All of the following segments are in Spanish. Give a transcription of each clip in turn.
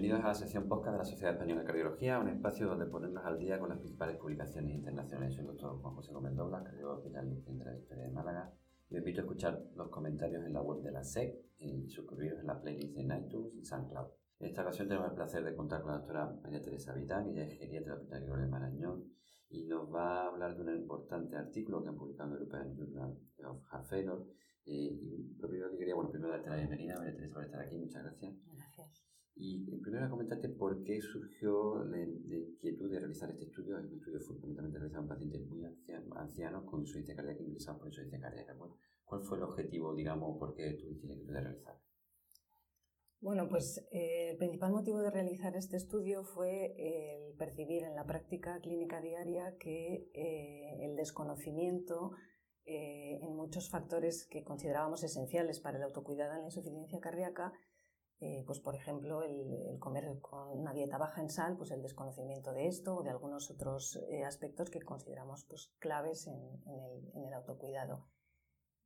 bienvenidos a la sección podcast de la Sociedad Española de Cardiología, un espacio donde ponernos al día con las principales publicaciones internacionales. Soy el doctor Juan José Gómez cardiólogo hospital de la Victoria de Málaga. Y os invito a escuchar los comentarios en la web de la SEC y suscribiros en la playlist de iTunes y SoundCloud. En esta ocasión tenemos el placer de contar con la doctora María Teresa Vitán, ella es geriatra del Hospital de Marañón y nos va a hablar de un importante artículo que han publicado en European Journal of Heart Failure. Eh, y lo primero que quería, bueno, primero darte la bienvenida, María Teresa, por estar aquí, muchas gracias. Gracias. Y eh, primero comentarte por qué surgió la, inquietud de realizar este estudio. Es un estudio fundamentalmente realizado en pacientes muy ancianos con insuficiencia cardíaca ingresados por insuficiencia cardíaca. Bueno, ¿Cuál fue el objetivo, digamos, por qué tuviste la inquietud de realizar? Bueno, pues eh, el principal motivo de realizar este estudio fue el percibir en la práctica clínica diaria que eh, el desconocimiento eh, en muchos factores que considerábamos esenciales para el autocuidado en la insuficiencia cardíaca, pues por ejemplo el, comer con una dieta baja en sal, pues el desconocimiento de esto o de algunos otros aspectos que consideramos pues, claves en, el, autocuidado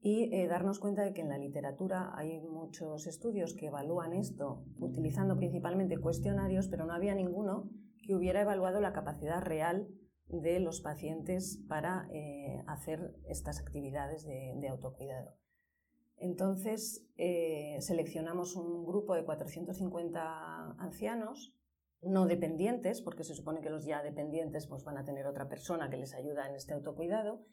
y eh, darnos cuenta de que en la literatura hay muchos estudios que evalúan esto utilizando principalmente cuestionarios, pero no había ninguno que hubiera evaluado la capacidad real de los pacientes para eh, hacer estas actividades de, autocuidado. Entonces, eh, seleccionamos un grupo de 450 ancianos, no dependientes, porque se supone que los ya dependientes pues, van a tener otra persona que les ayuda en este autocuidado,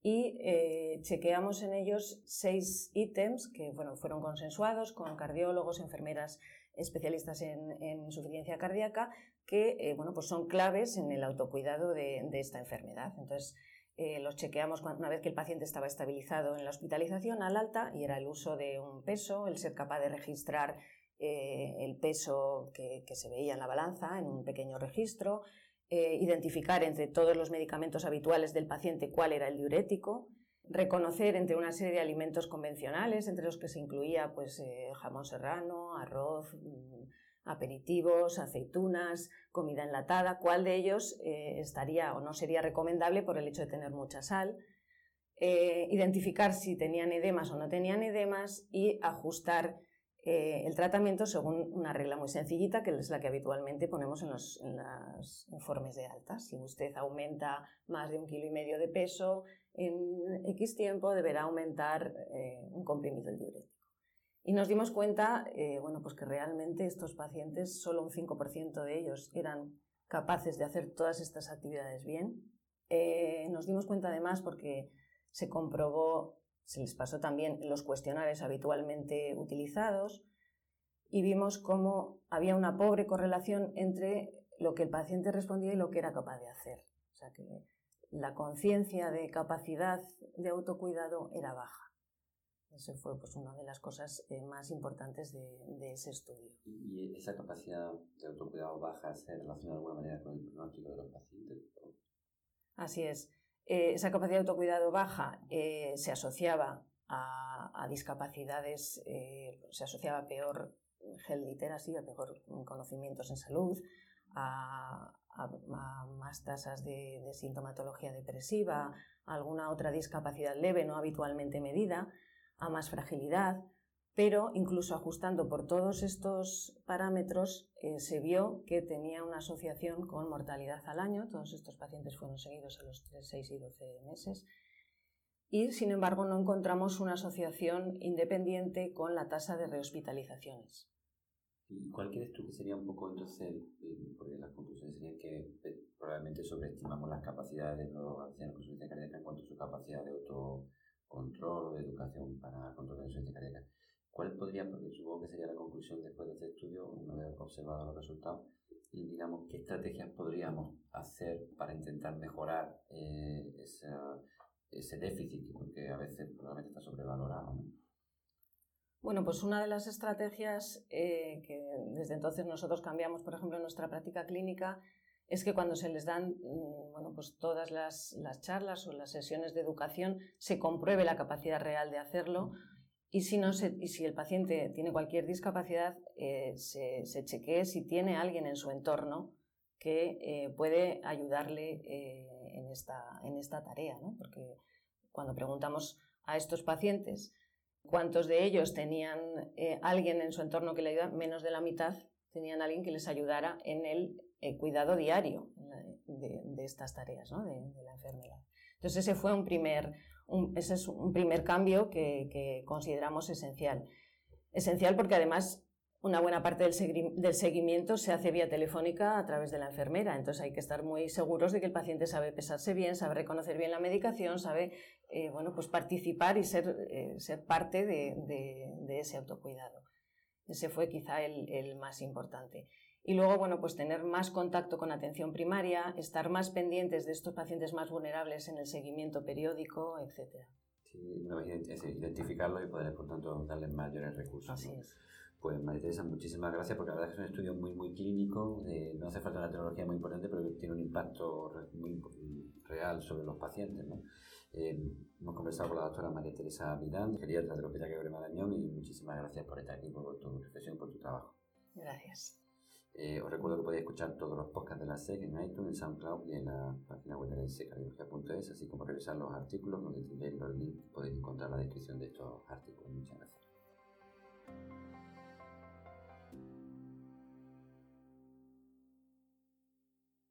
y eh, chequeamos en ellos seis ítems que bueno, fueron consensuados con cardiólogos, enfermeras especialistas en, insuficiencia cardíaca, que eh, bueno, pues son claves en el autocuidado de, esta enfermedad. Entonces, eh, los chequeamos una vez que el paciente estaba estabilizado en la hospitalización al alta y era el uso de un peso, el ser capaz de registrar el peso que, que se veía en la balanza en un pequeño registro, eh, identificar entre todos los medicamentos habituales del paciente cuál era el diurético, reconocer entre una serie de alimentos convencionales, entre los que se incluía pues, eh, jamón serrano, arroz, mm, aperitivos, aceitunas, comida enlatada, cuál de ellos eh, estaría o no sería recomendable por el hecho de tener mucha sal, identificar si tenían edemas o no tenían edemas y ajustar eh, el tratamiento según una regla muy sencillita, que es la que habitualmente ponemos en los informes de alta. Si usted aumenta más de un kilo y medio de peso en X tiempo, deberá aumentar eh, un comprimido el diurético. Y nos dimos cuenta, eh, bueno, pues que realmente estos pacientes, solo un 5% de ellos eran capaces de hacer todas estas actividades bien. nos dimos cuenta además porque se comprobó se les pasó también los cuestionarios habitualmente utilizados y vimos cómo había una pobre correlación entre lo que el paciente respondía y lo que era capaz de hacer. O sea que la conciencia de capacidad de autocuidado era baja. Eso fue pues, una de las cosas eh, más importantes de, ese estudio. ¿Y esa capacidad de autocuidado baja se relaciona de alguna manera con el pronóstico de los pacientes? Así es. Eh, esa capacidad de autocuidado baja eh, se asociaba a, discapacidades, eh, se asociaba peor gel literacy, a peor conocimientos en salud, a, más tasas de, de, sintomatología depresiva, a alguna otra discapacidad leve no habitualmente medida, a más fragilidad, pero incluso ajustando por todos estos parámetros eh, se vio que tenía una asociación con mortalidad al año. Todos estos pacientes fueron seguidos a los 3, 6 y 12 meses. Y, sin embargo, no encontramos una asociación independiente con la tasa de rehospitalizaciones. ¿Y cuál crees tú que sería un poco entonces, porque las conclusiones serían que eh, probablemente sobreestimamos las capacidades de los ancianos con insuficiencia cardíaca en cuanto a su capacidad de autocontrol o de educación para controlar la insuficiencia cardíaca? ¿Cuál podría, porque supongo que sería la conclusión después de este estudio, una vez observado los resultados, y digamos qué estrategias podríamos hacer para intentar mejorar eh, ese déficit, porque a veces probablemente está sobrevalorado? Bueno, pues una de las estrategias eh, que desde entonces nosotros cambiamos, por ejemplo, en nuestra práctica clínica, es que cuando se les dan mm, bueno, pues todas las, las charlas o las sesiones de educación se compruebe la capacidad real de hacerlo y si, no y si el paciente tiene cualquier discapacidad, eh, se, se, chequee si tiene alguien en su entorno que eh, puede ayudarle eh, en, esta, en esta tarea, ¿no? Porque cuando preguntamos a estos pacientes cuántos de ellos tenían alguien en su entorno que le ayuda, menos de la mitad tenían alguien que les ayudara en el eh, cuidado diario de, estas tareas, ¿no? de, la enfermedad. Entonces ese fue un primer, ese es un primer cambio que, consideramos esencial. Esencial porque además una buena parte del, seguimiento se hace vía telefónica a través de la enfermera, entonces hay que estar muy seguros de que el paciente sabe pesarse bien, sabe reconocer bien la medicación, sabe eh, bueno, pues participar y ser, eh, ser parte de, ese autocuidado. Ese fue quizá el, más importante. Y luego, bueno, pues tener más contacto con atención primaria, estar más pendientes de estos pacientes más vulnerables en el seguimiento periódico, etc. Sí, identificarlos y poder, por tanto, darles mayores recursos. Así es. Pues María Teresa, muchísimas gracias porque la verdad es que es un estudio muy, muy clínico, eh, no hace falta una tecnología muy importante, pero tiene un impacto muy real sobre los pacientes. ¿no? Eh, hemos conversado con la doctora María Teresa Vidal, geriatra del Hospital Gregorio Marañón, y muchísimas gracias por estar aquí, por tu reflexión, por tu trabajo. Gracias. Eh, os recuerdo que podéis escuchar todos los podcasts de la SEC en iTunes, en SoundCloud y en la página web de la secardiología.es, así como revisar los artículos donde tenéis los links podéis encontrar la descripción de estos artículos. Muchas gracias.